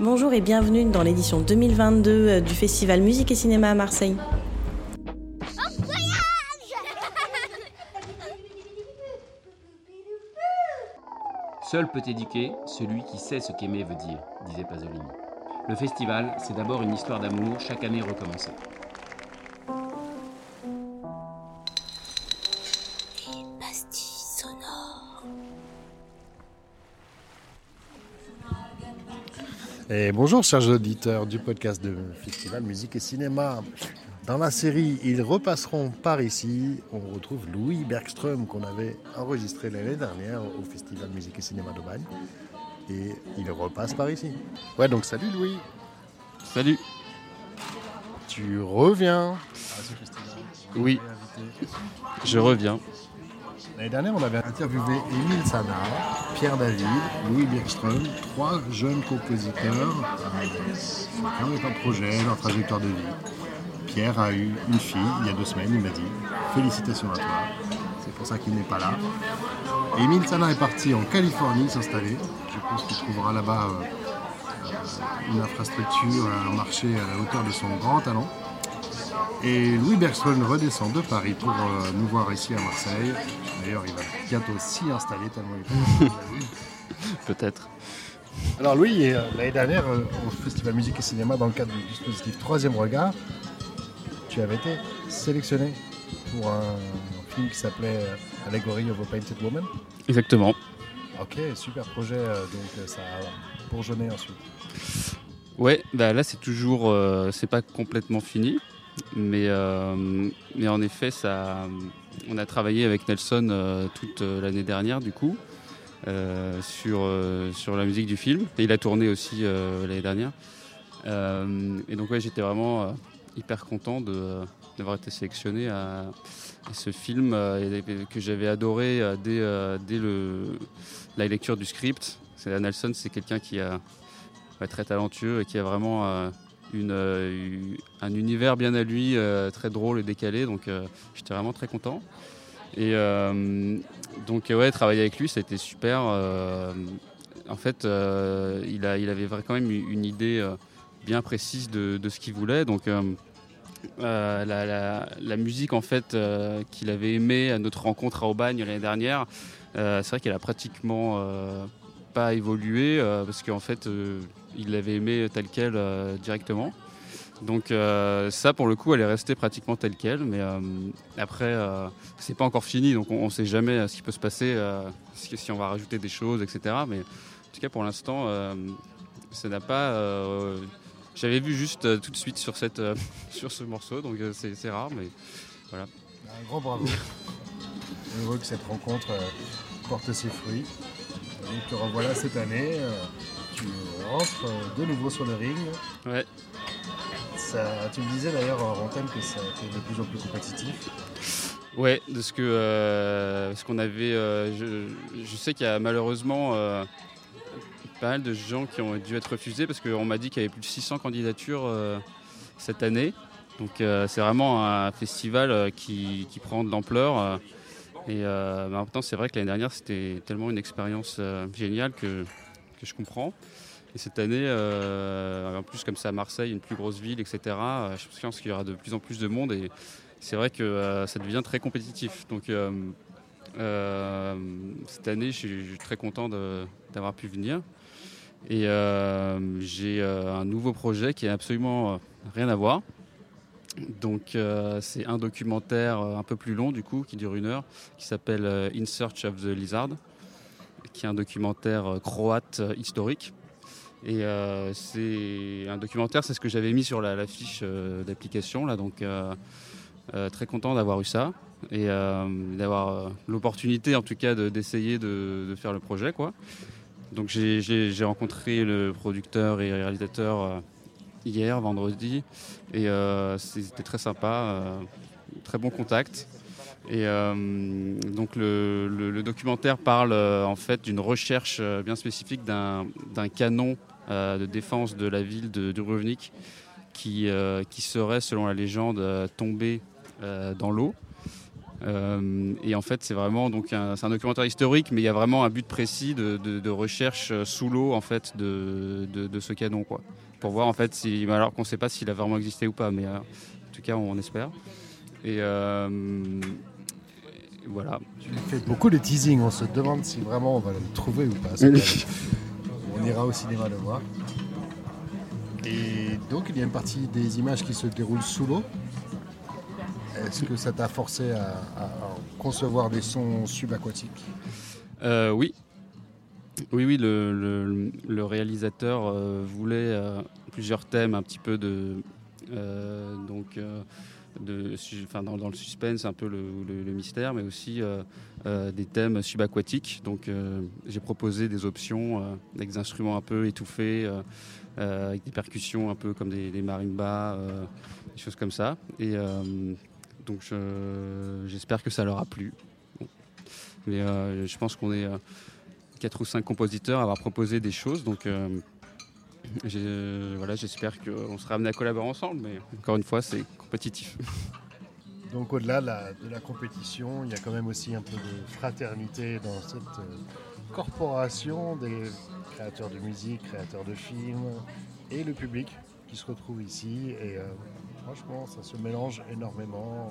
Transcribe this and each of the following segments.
Bonjour et bienvenue dans l'édition 2022 euh, du Festival Musique et Cinéma à Marseille. Seul peut éduquer celui qui sait ce qu'aimer veut dire, disait Pasolini. Le festival, c'est d'abord une histoire d'amour, chaque année recommencer. Et bonjour chers auditeurs du podcast de Festival Musique et Cinéma. Dans la série Ils repasseront par ici, on retrouve Louis Bergström qu'on avait enregistré l'année dernière au Festival Musique et Cinéma de Bagne. Et il repasse par ici. Ouais donc salut Louis. Salut. Tu reviens à ce festival. Oui. Je reviens. L'année dernière, on avait interviewé Émile Sana, Pierre David, Louis Bergström, trois jeunes compositeurs, chacun avec un projet, leur trajectoire de vie. Pierre a eu une fille il y a deux semaines, il m'a dit Félicitations à toi. C'est pour ça qu'il n'est pas là. Émile Sana est parti en Californie s'installer. Je pense qu'il trouvera là-bas euh, une infrastructure, un marché à la hauteur de son grand talent. Et Louis Bergström redescend de Paris pour euh, nous voir ici à Marseille. D'ailleurs, il va bientôt s'y installer tellement il est Peut-être. Alors Louis, euh, l'année dernière, euh, au Festival Musique et Cinéma, dans le cadre du dispositif Troisième Regard, tu avais été sélectionné pour un film qui s'appelait Allegory of a Painted Woman. Exactement. Ok, super projet, euh, donc ça a bourgeonné ensuite. Ouais, bah là c'est toujours, euh, c'est pas complètement fini, mais, euh, mais en effet on a travaillé avec Nelson euh, toute euh, l'année dernière du coup sur la musique du film et il a tourné aussi l'année dernière. Et donc ouais, j'étais vraiment hyper content d'avoir été sélectionné à, ce film que j'avais adoré dès, la lecture du script. C'est Nelson, c'est quelqu'un qui ouais, très talentueux et qui a vraiment euh, un univers bien à lui, euh, très drôle et décalé. Donc euh, j'étais vraiment très content. Et donc ouais, travailler avec lui, ça a été super. En fait, il, a, il avait quand même une idée bien précise de, de ce qu'il voulait. Donc la, la- musique en fait qu'il avait aimée à notre rencontre à Aubagne l'année dernière, c'est vrai qu'elle a pratiquement pas évolué euh, parce qu'en fait euh, il l'avait aimé telle quelle euh, directement. Donc euh, ça pour le coup elle est restée pratiquement telle quelle, mais euh, après euh, c'est pas encore fini donc on, on sait jamais ce qui peut se passer, si, si on va rajouter des choses, etc. Mais en tout cas pour l'instant ça n'a pas. j'avais vu juste tout de suite sur, cette, sur ce morceau, donc c'est rare, mais Un grand bravo. Heureux que cette rencontre porte ses fruits. Donc te revoilà cette année. euh, tu rentres euh, de nouveau sur le ring. ouais. Ça, tu me disais d'ailleurs en antenne que ça a été de plus en plus compétitif. Ouais, de ce que euh, ce qu'on avait. euh, je, je sais qu'il y a malheureusement euh, pas mal de gens qui ont dû être refusés parce qu'on m'a dit qu'il y avait plus de 600 candidatures euh, cette année. Donc euh, c'est vraiment un festival euh, qui, qui prend de l'ampleur. Et euh, même temps, c'est vrai que l'année dernière, c'était tellement une expérience euh, géniale que, je comprends. Et cette année, euh, en plus comme c'est à Marseille, une plus grosse ville, etc., euh, je pense qu'il y aura de plus en plus de monde. Et, c'est vrai que ça devient très compétitif. Donc cette année, je suis, je suis très content d'avoir pu venir. Et j'ai un nouveau projet qui a absolument rien à voir. Donc euh, c'est un documentaire euh, un peu plus long du coup, qui dure une heure, qui s'appelle euh, In Search of the Lizard, qui est un documentaire croate historique. Et c'est un documentaire, c'est ce que j'avais mis sur la, fiche d'application là, donc très content d'avoir eu ça et d'avoir l'opportunité en tout cas de- d'essayer de, faire le projet quoi. Donc j'ai- rencontré le producteur et réalisateur hier vendredi et euh, c'était très sympa, euh, très bon contact. Et euh, donc le, documentaire parle en fait d'une recherche bien spécifique d'un canon de défense de la ville de Dubrovnik qui, qui serait selon la légende tombé dans l'eau et en fait, c'est vraiment donc un, un documentaire historique, mais il y a vraiment un but précis de, de- recherche sous l'eau en fait de- de ce canon, quoi, pour voir en fait si, alors qu'on ne sait pas s'il a vraiment existé ou pas, mais euh, en tout cas, on espère. Et euh, voilà. Tu fais beaucoup de teasing, on se demande si vraiment on va le trouver ou pas. on ira au cinéma le voir. Et donc il y a une partie des images qui se déroulent sous l'eau. Est-ce que ça t'a forcé à, à- à concevoir des sons subaquatiques? Euh, oui. Oui, oui, le, réalisateur euh, voulait euh, plusieurs thèmes, un petit peu de. euh, donc, enfin, dans, le suspense, un peu le, mystère, mais aussi des thèmes subaquatiques. Donc, j'ai proposé des options avec des instruments un peu étouffés, avec des percussions un peu comme des, marimbas, des choses comme ça. Et donc, je- j'espère que ça leur a plu. Mais je pense qu'on est quatre ou cinq compositeurs à avoir proposé des choses. Donc euh, voilà, j'espère qu'on sera amené à collaborer ensemble. Mais encore une fois, c'est compétitif. Donc au-delà de la, compétition, il y a quand même aussi un peu de fraternité dans cette euh, corporation des créateurs de musique, créateurs de films et le public qui se retrouve ici. Et euh, franchement, ça se mélange énormément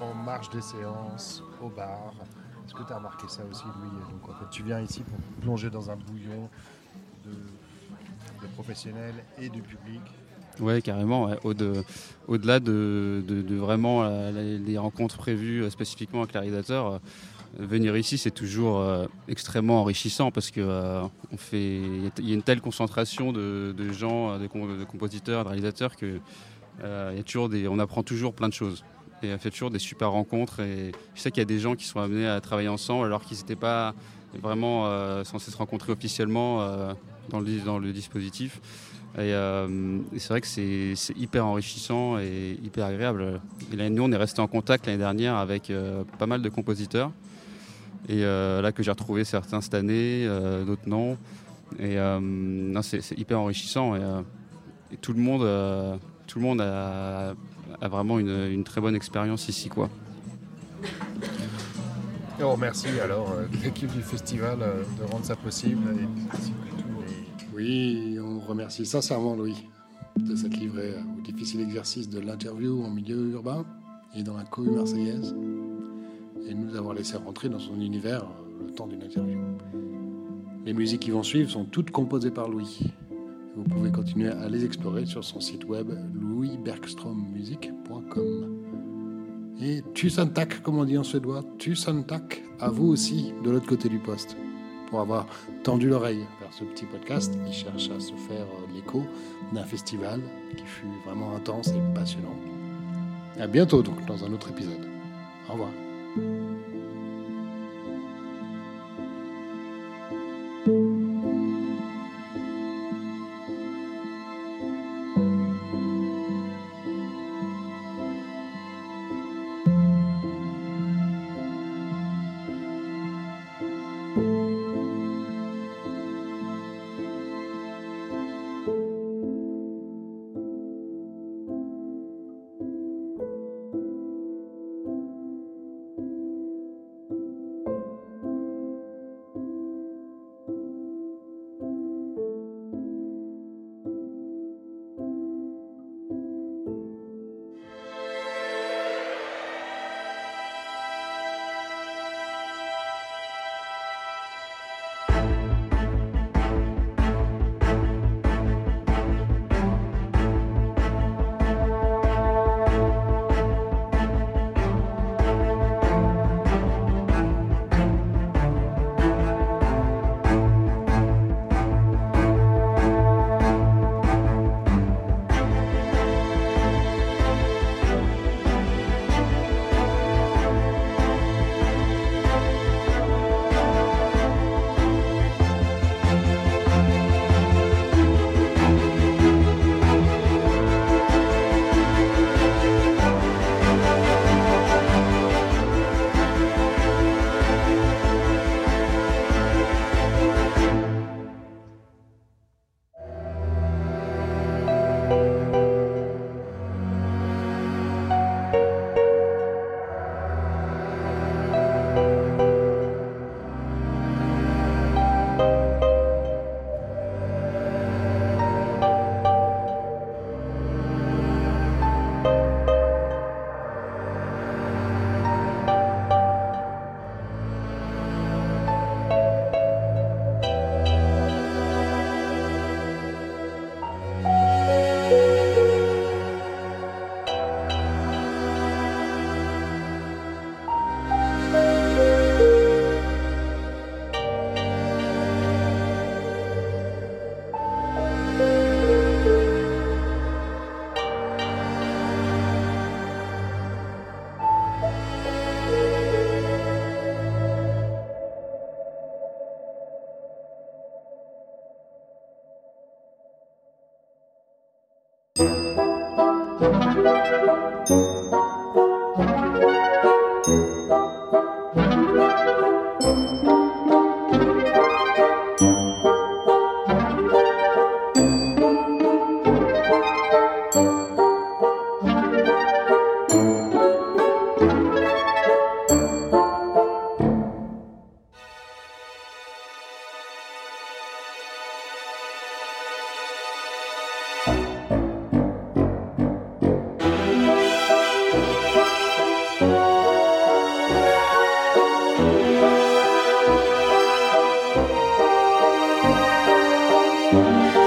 en marge des séances, au bar. Est-ce que tu as remarqué ça aussi, Louis Donc en fait, tu viens ici pour plonger dans un bouillon de, professionnels et de public? Ouais, carrément. Au-delà de, vraiment euh, les, les rencontres prévues euh, spécifiquement avec le réalisateur, euh, venir ici, c'est toujours extrêmement enrichissant parce que euh, on fait, il y a une telle concentration de, gens, de, com- de compositeurs, de réalisateurs que apprend toujours plein de choses. Et on fait toujours des super rencontres. Et je sais qu'il y a des gens qui sont amenés à travailler ensemble alors qu'ils n'étaient pas vraiment euh, censés se rencontrer officiellement euh, dans, le, dans le dispositif. Et, euh, c'est vrai que c'est hyper enrichissant et hyper agréable. Nous, on est resté en contact l'année dernière avec pas mal de compositeurs. Et là, que j'ai retrouvé certains cette année, d'autres non. Et c'est hyper enrichissant. Et, tout le monde, tout le monde a, a vraiment une, une très bonne expérience ici, quoi. Et on remercie alors euh, l'équipe du festival euh, de rendre ça possible. Et Oui, on remercie sincèrement Louis de cette livrée euh, au difficile exercice de l'interview en milieu urbain et dans la cohue marseillaise et de nous avoir laissé rentrer dans son univers le temps d'une interview. Les musiques qui vont suivre sont toutes composées par Louis. Vous pouvez continuer à les explorer sur son site web louisbergstrommusique.com. Et tusen tack, comme on dit en suédois, tusen tack à vous aussi de l'autre côté du poste pour avoir tendu l'oreille vers ce petit podcast qui cherche à se faire l'écho d'un festival qui fut vraiment intense et passionnant. À bientôt donc dans un autre épisode. Au revoir. Música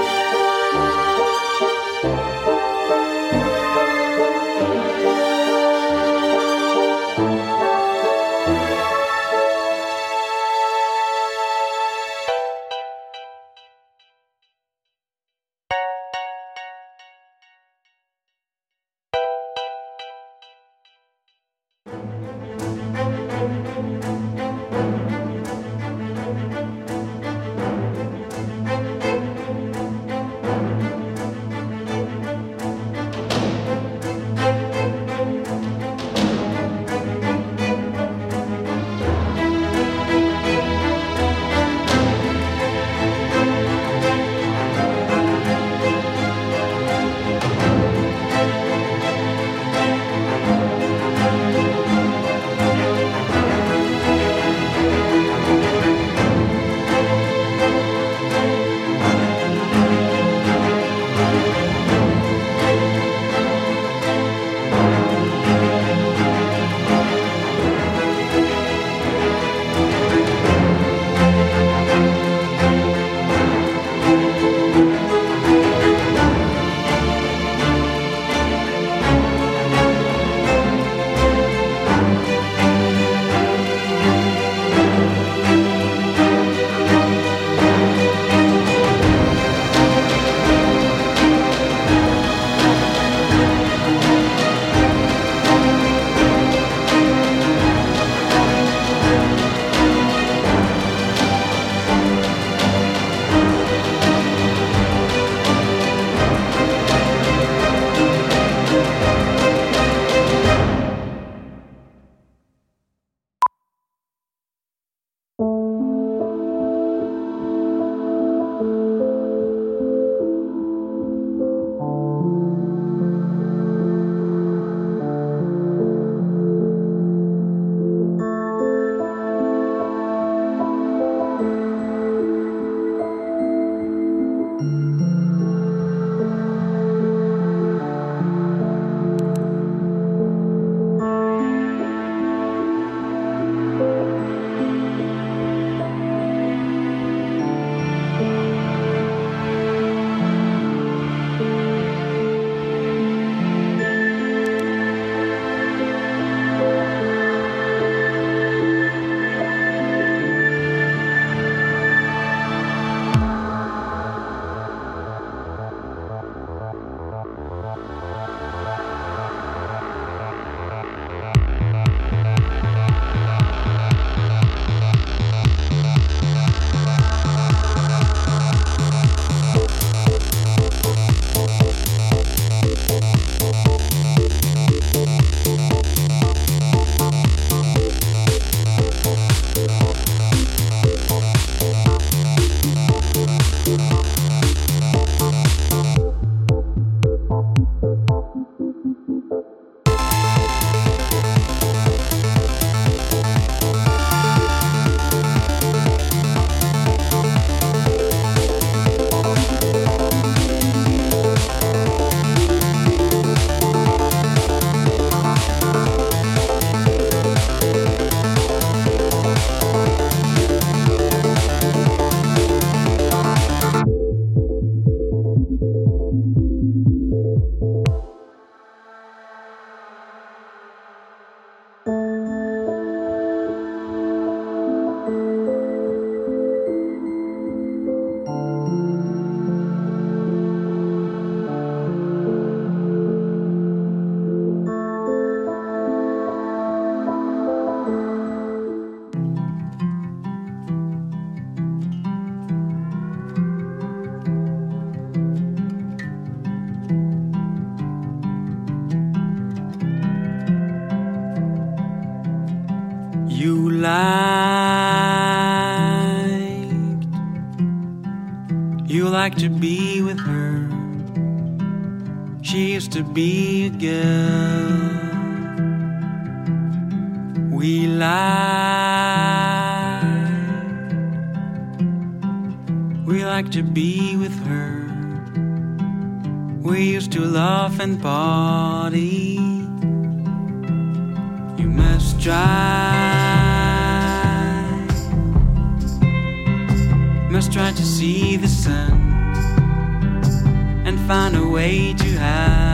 You like to be with her. She used to be a girl. We lie. We like to be with her. We used to laugh and party. You must try, must try to see the sun and find a way to have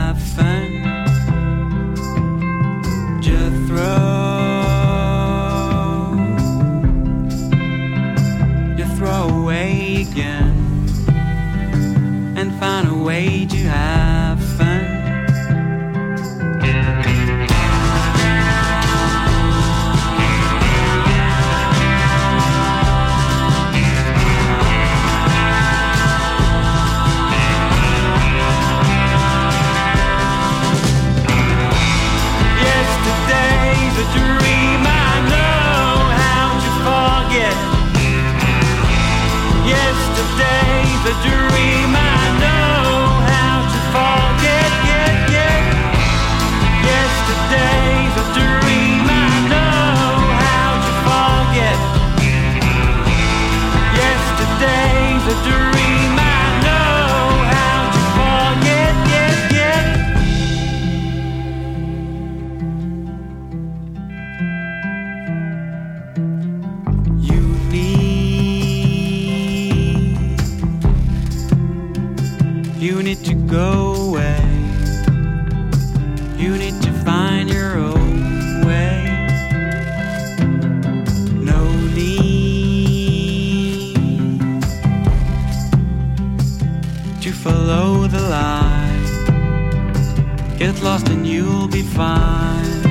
Get lost and you'll be fine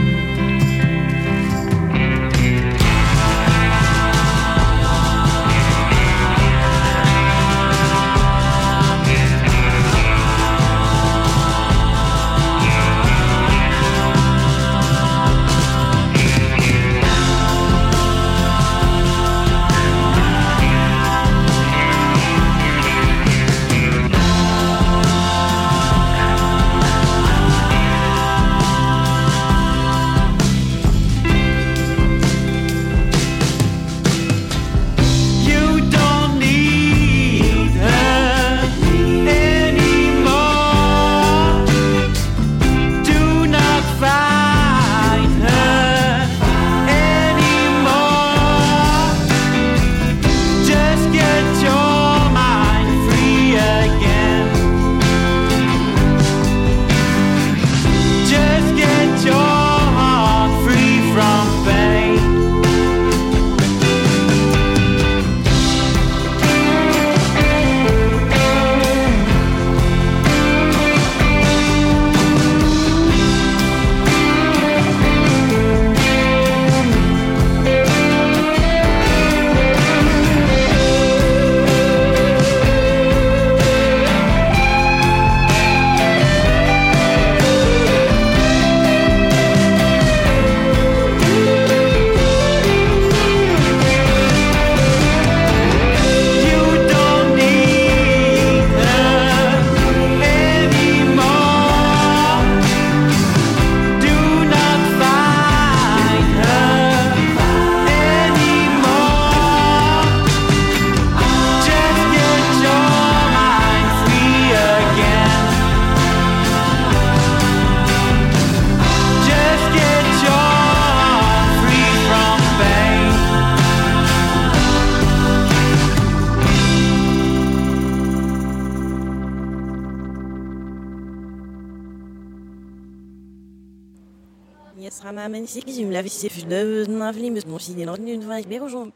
Yes, Rama, men is ik zie hem laat zien de navli met ons in de nu van ik ben gewoon